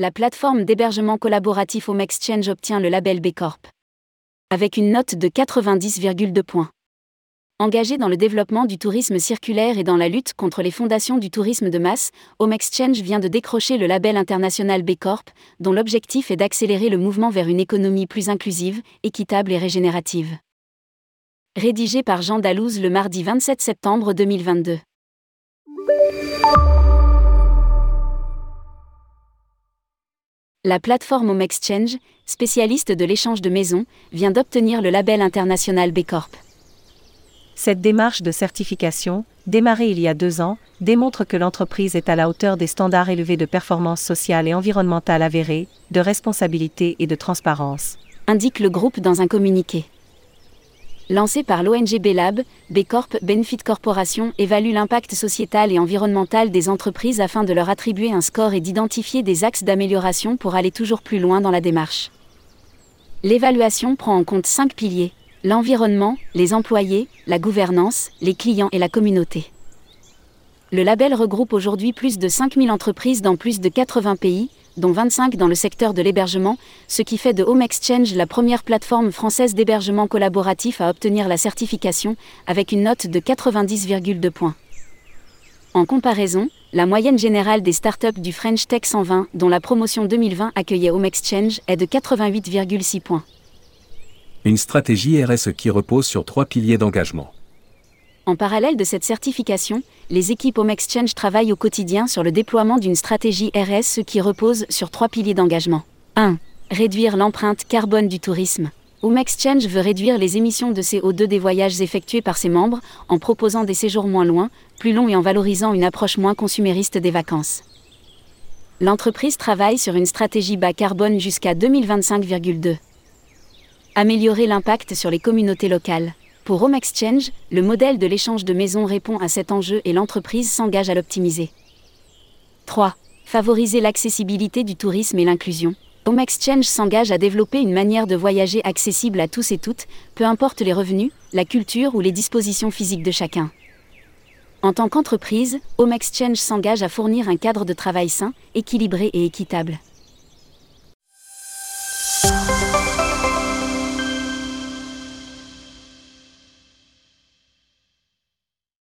la plateforme d'hébergement collaboratif Home Exchange obtient le label B Corp. Avec une note de 90,2 points. Engagé dans le développement du tourisme circulaire et dans la lutte contre les fondations du tourisme de masse, Home Exchange vient de décrocher le label international B Corp, dont l'objectif est d'accélérer le mouvement vers une économie plus inclusive, équitable et régénérative. Rédigé par Jean Dalouse le mardi 27 septembre 2022. La plateforme Home Exchange, spécialiste de l'échange de maisons, vient d'obtenir le label international B Corp. Cette démarche de certification, démarrée il y a deux ans, démontre que l'entreprise est à la hauteur des standards élevés de performance sociale et environnementale avérés, de responsabilité et de transparence. Indique le groupe dans un communiqué. Lancé par l'ONG B-Lab, B Corp Benefit Corporation évalue l'impact sociétal et environnemental des entreprises afin de leur attribuer un score et d'identifier des axes d'amélioration pour aller toujours plus loin dans la démarche. L'évaluation prend en compte cinq piliers l'environnement, les employés, la gouvernance, les clients et la communauté. Le label regroupe aujourd'hui plus de 5000 entreprises dans plus de 80 pays, dont 25 dans le secteur de l'hébergement, ce qui fait de Home Exchange la première plateforme française d'hébergement collaboratif à obtenir la certification, avec une note de 90,2 points. En comparaison, la moyenne générale des startups du French Tech 120, dont la promotion 2020 accueillait Home Exchange, est de 88,6 points. Une stratégie RSE qui repose sur trois piliers d'engagement. En parallèle de cette certification, les équipes Home Exchange travaillent au quotidien sur le déploiement d'une stratégie RSE qui repose sur trois piliers d'engagement. 1. Réduire l'empreinte carbone du tourisme. Home Exchange veut réduire les émissions de CO2 des voyages effectués par ses membres en proposant des séjours moins loin, plus longs et en valorisant une approche moins consumériste des vacances. L'entreprise travaille sur une stratégie bas carbone jusqu'à 2025,2. Améliorer l'impact sur les communautés locales. Pour Home Exchange, le modèle de l'échange de maisons répond à cet enjeu et l'entreprise s'engage à l'optimiser. 3. Favoriser l'accessibilité du tourisme et l'inclusion. Home Exchange s'engage à développer une manière de voyager accessible à tous et toutes, peu importe les revenus, la culture ou les dispositions physiques de chacun. En tant qu'entreprise, Home Exchange s'engage à fournir un cadre de travail sain, équilibré et équitable.